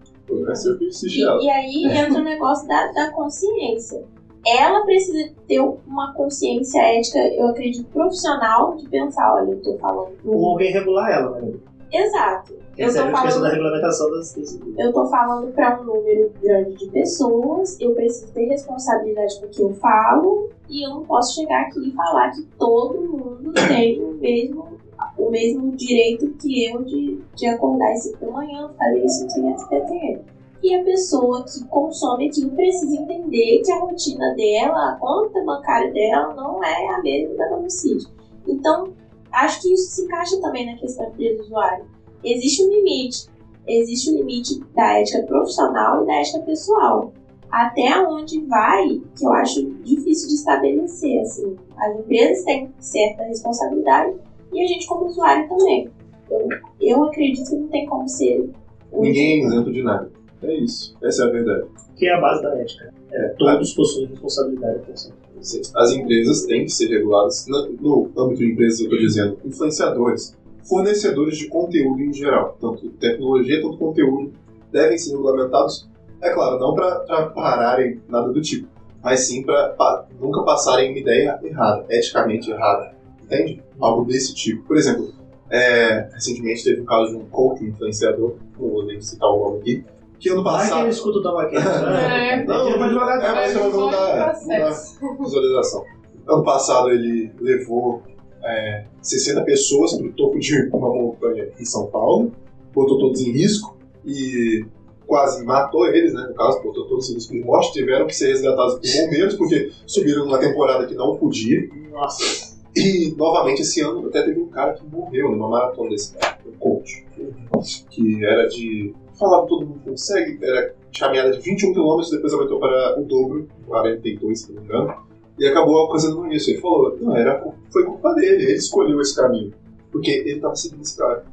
Assiste E, e aí entra o negócio da, da consciência. Ela precisa ter uma consciência ética, eu acredito, profissional, de pensar, olha, eu tô falando Ou alguém regular ela, né? Exato. Eu Essa é tô questão da falando, regulamentação das, das eu tô falando para um número grande de pessoas, eu preciso ter responsabilidade com o que eu falo, e eu não posso chegar aqui e falar que todo mundo tem o mesmo, o mesmo direito que eu de, de acordar às 5 da manhã, fazer isso, que, etc. E a pessoa que consome aquilo precisa entender que a rotina dela, a conta bancária dela, não é a mesma da Manucid. Então, acho que isso se encaixa também na questão do usuário. Existe um limite. Existe um limite da ética profissional e da ética pessoal. Até onde vai, que eu acho difícil de estabelecer. Assim. As empresas têm certa responsabilidade e a gente, como usuário, também. Eu, eu acredito que não tem como ser. Ninguém é isento de nada. É isso. Essa é a verdade. que é a base da ética. É, todos possuem responsabilidade As empresas têm que ser reguladas. No âmbito de empresas, eu estou dizendo influenciadores, fornecedores de conteúdo em geral, tanto tecnologia quanto conteúdo, devem ser regulamentados. É claro, não para pararem nada do tipo, mas sim para nunca passarem uma ideia errada, eticamente errada. Entende? Algo desse tipo. Por exemplo, é, recentemente teve um caso de um coach influenciador, não vou nem citar o nome aqui, que ano Vai que passado. ele escuta o Tabaquete. É, Não, Ele vai devagar. é, mas dar, processo. dar visualização. Ano passado ele levou é, 60 pessoas para o topo de uma montanha em São Paulo, botou todos em risco e quase matou eles, né? No caso, botou todos em risco de morte, tiveram que ser resgatados por bombeiros porque subiram numa temporada que não podia. Nossa. E novamente esse ano até teve um cara que morreu numa maratona desse cara, um coach, que era de. Falava todo mundo consegue, era caminhada de 21 km, depois aumentou para o dobro, 42 se não me engano. E acabou alcançando isso. Ele falou, não, era, foi culpa dele, ele escolheu esse caminho. Porque ele estava seguindo esse cara.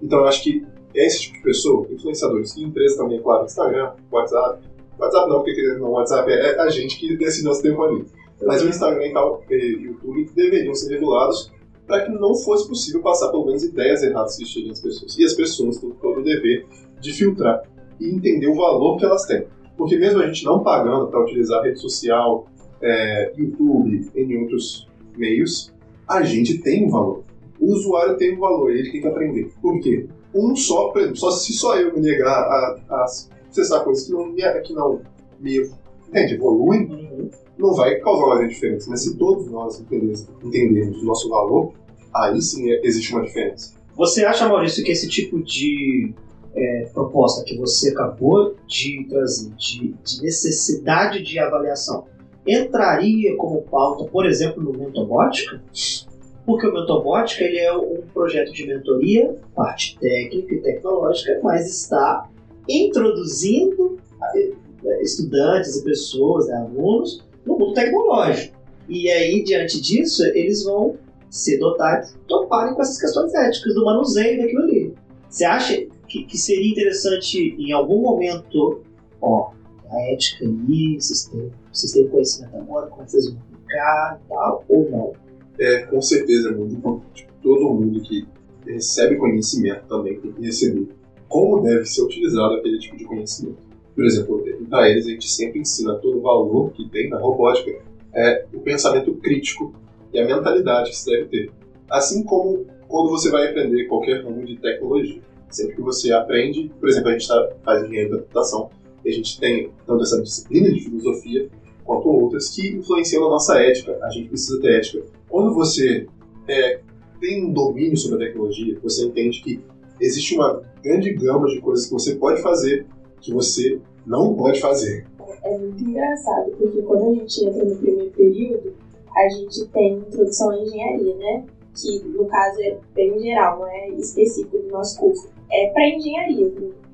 Então eu acho que esse tipo de pessoa, influenciadores, e empresas também, é claro, Instagram, WhatsApp. WhatsApp não, porque no WhatsApp é a gente que decide nosso tempo ali. Mas o Instagram e tal, e YouTube deveriam ser regulados para que não fosse possível passar pelo menos ideias erradas que cheguem às pessoas. E as pessoas têm todo o dever de filtrar e entender o valor que elas têm. Porque mesmo a gente não pagando para utilizar rede social, é, YouTube, entre outros meios, a gente tem um valor. O usuário tem um valor, ele tem que aprender. Por quê? Um só, por exemplo, só, se só eu me negar a, a acessar coisas que não, que não me entende, evoluem, não vai causar uma grande diferença. Mas se todos nós entendermos o nosso valor, aí sim é, existe uma diferença. Você acha, Maurício, que esse tipo de é, proposta que você acabou de trazer, de, de, necessidade de avaliação, entraria como pauta, por exemplo, no Mentobótica? Porque o Mentobótica ele é um projeto de mentoria, parte técnica e tecnológica, mas está introduzindo é, estudantes e pessoas, né, alunos, no mundo tecnológico. E aí, diante disso, eles vão ser dotados, toparem com essas questões éticas do manuseio daquilo ali. Você acha que, que seria interessante, em algum momento, ó, a ética aí, vocês têm, vocês têm conhecimento agora, como vocês vão aplicar tal, ou não? É, com certeza, muito importante. Todo mundo que recebe conhecimento também tem que receber como deve ser utilizado aquele tipo de conhecimento. Por exemplo, para eles a gente sempre ensina todo o valor que tem na robótica é o pensamento crítico e a mentalidade que se deve ter. Assim como quando você vai aprender qualquer ramo de tecnologia. Sempre que você aprende, por exemplo, a gente tá, faz engenharia da computação, e a gente tem tanto essa disciplina de filosofia quanto outras que influenciam a nossa ética. A gente precisa ter ética. Quando você é, tem um domínio sobre a tecnologia, você entende que existe uma grande gama de coisas que você pode fazer que você não pode fazer. É muito engraçado, porque quando a gente entra no primeiro período, a gente tem introdução à engenharia, né? Que no caso é bem geral, não é específico do nosso curso. É para engenharia,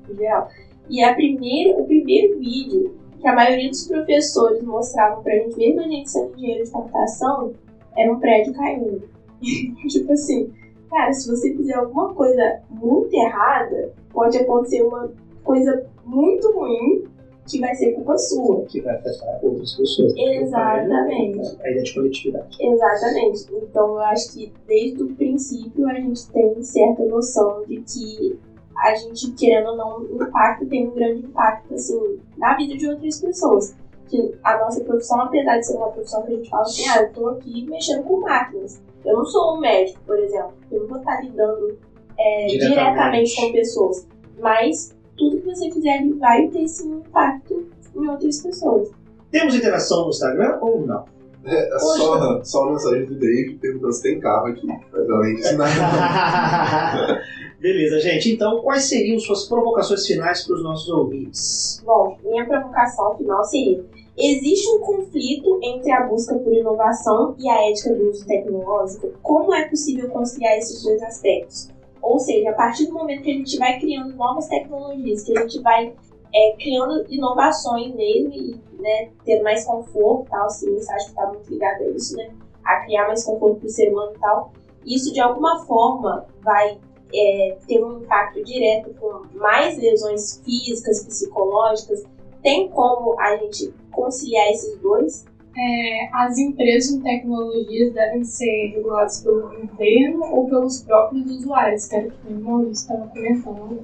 em geral. E a primeira, o primeiro vídeo que a maioria dos professores mostravam pra gente, mesmo a gente sendo engenheiro de computação, era um prédio caindo. tipo assim, cara, se você fizer alguma coisa muito errada, pode acontecer uma coisa muito ruim que vai ser culpa sua. Que vai afetar outras pessoas. Exatamente. A ideia de coletividade. Exatamente. Então eu acho que desde o princípio a gente tem certa noção de que a gente, querendo ou não, o impacto tem um grande impacto, assim, na vida de outras pessoas. Que a nossa profissão, apesar de ser uma profissão que a gente fala assim, ah, eu tô aqui mexendo com máquinas. Eu não sou um médico, por exemplo. Eu não vou estar lidando é, diretamente. diretamente com pessoas. Mas tudo que você fizer ali vai ter um impacto em outras pessoas. Temos interação no Instagram ou não? É, é só, só a mensagem do Dave perguntando se tem carro aqui. Mas além disso, nada. Beleza, gente. Então, quais seriam suas provocações finais para os nossos ouvintes? Bom, minha provocação final seria: existe um conflito entre a busca por inovação e a ética do uso tecnológico? Como é possível conciliar esses dois aspectos? Ou seja, a partir do momento que a gente vai criando novas tecnologias, que a gente vai é, criando inovações mesmo e né, tendo mais conforto tal, ciência acho que está muito ligada a isso, né? A criar mais conforto para o ser humano e tal. Isso de alguma forma vai é, ter um impacto direto com mais lesões físicas, psicológicas. Tem como a gente conciliar esses dois? É, as empresas de tecnologias devem ser reguladas pelo governo ou pelos próprios usuários, que era o que o Maurício estava comentando.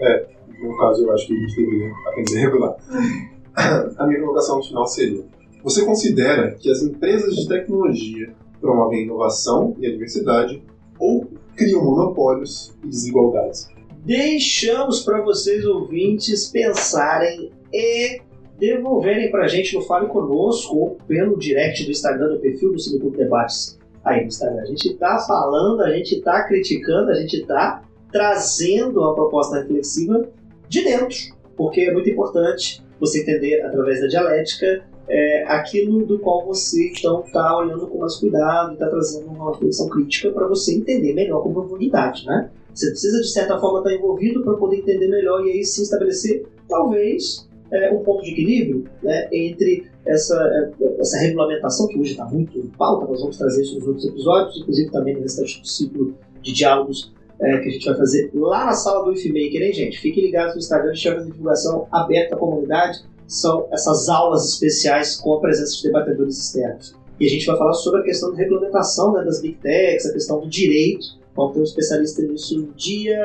É, no caso eu acho que a gente deveria aprender a regular. a minha colocação final seria: você considera que as empresas de tecnologia promovem inovação e a diversidade ou criam monopólios e desigualdades? Deixamos para vocês ouvintes pensarem e devolverem pra gente no Fale Conosco ou pelo direct do Instagram, do perfil do Cineclube Debates aí no Instagram. A gente tá falando, a gente tá criticando, a gente tá trazendo a proposta reflexiva de dentro, porque é muito importante você entender através da dialética é, aquilo do qual você então está olhando com mais cuidado está trazendo uma reflexão crítica para você entender melhor com profundidade, né? Você precisa de certa forma estar tá envolvido para poder entender melhor e aí sim estabelecer talvez é, um ponto de equilíbrio né, entre essa, é, essa regulamentação, que hoje está muito em pauta, nós vamos trazer isso nos outros episódios, inclusive também no restante do ciclo de diálogos é, que a gente vai fazer lá na sala do IFMaker, hein, gente? Fiquem ligados no Instagram, a gente vai fazer divulgação aberta à comunidade. São essas aulas especiais com a presença de debatedores externos. E a gente vai falar sobre a questão de regulamentação né, das Big Techs, a questão do direito. Vamos ter um especialista nisso no dia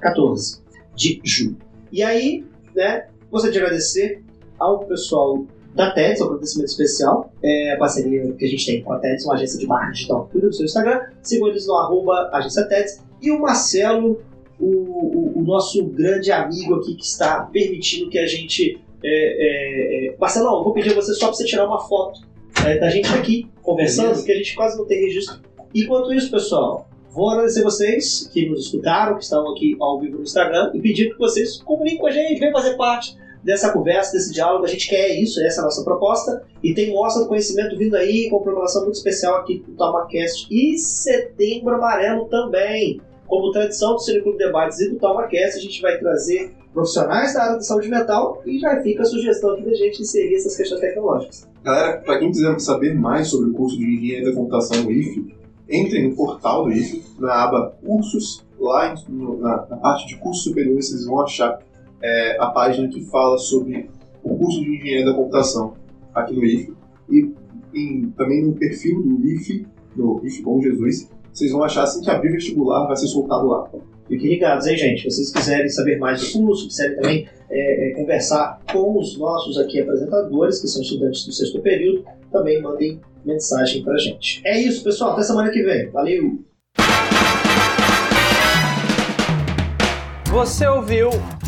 14 de julho. E aí, né, gostaria de agradecer ao pessoal da TEDS, um agradecimento especial, é a parceria que a gente tem com a TEDS, uma agência de marketing digital. Cuida do seu Instagram, sigam eles no arroba agência TEDS. E o Marcelo, o, o, o, nosso grande amigo aqui que está permitindo que a gente... É, é, é... Marcelão, vou pedir a você só para você tirar uma foto é, da gente aqui conversando, porque a gente quase não tem registro. Enquanto isso, pessoal, vou agradecer vocês que nos escutaram, que estão aqui ao vivo no Instagram, e pedir que vocês comuniquem com a gente, venham fazer parte dessa conversa, desse diálogo. A gente quer isso, essa é a nossa proposta. E tem Mostra do Conhecimento vindo aí, com programação muito especial aqui do TalmaCast. E Setembro Amarelo também. Como tradição do Cineclube Debates e do TalmaCast, a gente vai trazer profissionais da área de saúde mental e já fica a sugestão aqui da gente inserir essas questões tecnológicas. Galera, para quem quiser saber mais sobre o curso de Engenharia da Computação no IFE, entre no portal do IFE, na aba Cursos, lá na, na parte de cursos superiores, vocês vão achar é, a página que fala sobre o curso de Engenharia da Computação aqui no IFE. E em, também no perfil do IFE, no IFE Bom Jesus, vocês vão achar assim que abrir vestibular vai ser soltado lá. Fiquem ligados, hein, gente? Se vocês quiserem saber mais do curso, quiserem também é, é, conversar com os nossos aqui apresentadores, que são estudantes do sexto período, também mandem mensagem pra gente. É isso, pessoal. Até semana que vem. Valeu! Você ouviu